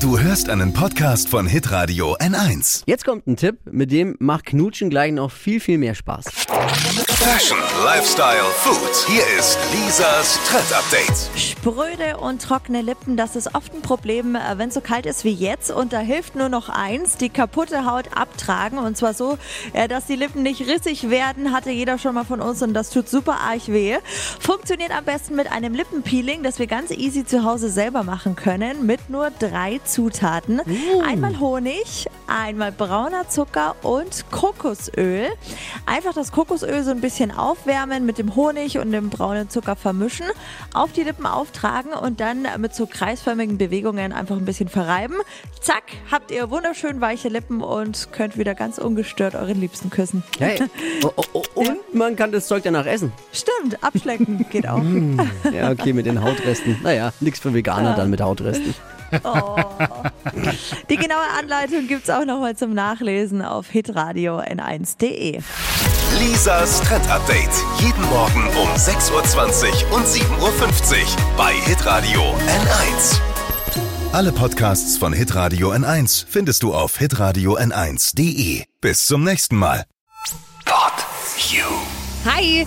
Du hörst einen Podcast von Hitradio N1. Jetzt kommt ein Tipp, mit dem macht Knutschen gleich noch viel, viel mehr Spaß. Fashion, Lifestyle, Food. Hier ist Lisas Trend Update. Spröde und trockene Lippen, das ist oft ein Problem, äh, wenn es so kalt ist wie jetzt. Und da hilft nur noch eins, die kaputte Haut abtragen. Und zwar so, äh, dass die Lippen nicht rissig werden, hatte jeder schon mal von uns und das tut super arg weh. Funktioniert am besten mit einem Lippenpeeling, das wir ganz easy zu Hause selber machen können, mit nur drei Zutaten. Einmal Honig, einmal brauner Zucker und Kokosöl. Einfach das Kokosöl so ein bisschen aufwärmen, mit dem Honig und dem braunen Zucker vermischen, auf die Lippen auftragen und dann mit so kreisförmigen Bewegungen einfach ein bisschen verreiben. Zack, habt ihr wunderschön weiche Lippen und könnt wieder ganz ungestört euren Liebsten küssen. Hey. Oh, oh, oh, und man kann das Zeug danach essen. Stimmt, abschlecken geht auch. Ja, okay, mit den Hautresten. Naja, nichts für Veganer dann mit Hautresten. Oh. Die genaue Anleitung gibt's auch nochmal zum Nachlesen auf hitradio n1.de. Lisas Trend Update. Jeden Morgen um 6.20 Uhr und 7.50 Uhr bei Hitradio N1. Alle Podcasts von Hitradio N1 findest du auf hitradio n1.de. Bis zum nächsten Mal. Pod You. Hi,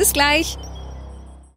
Bis gleich.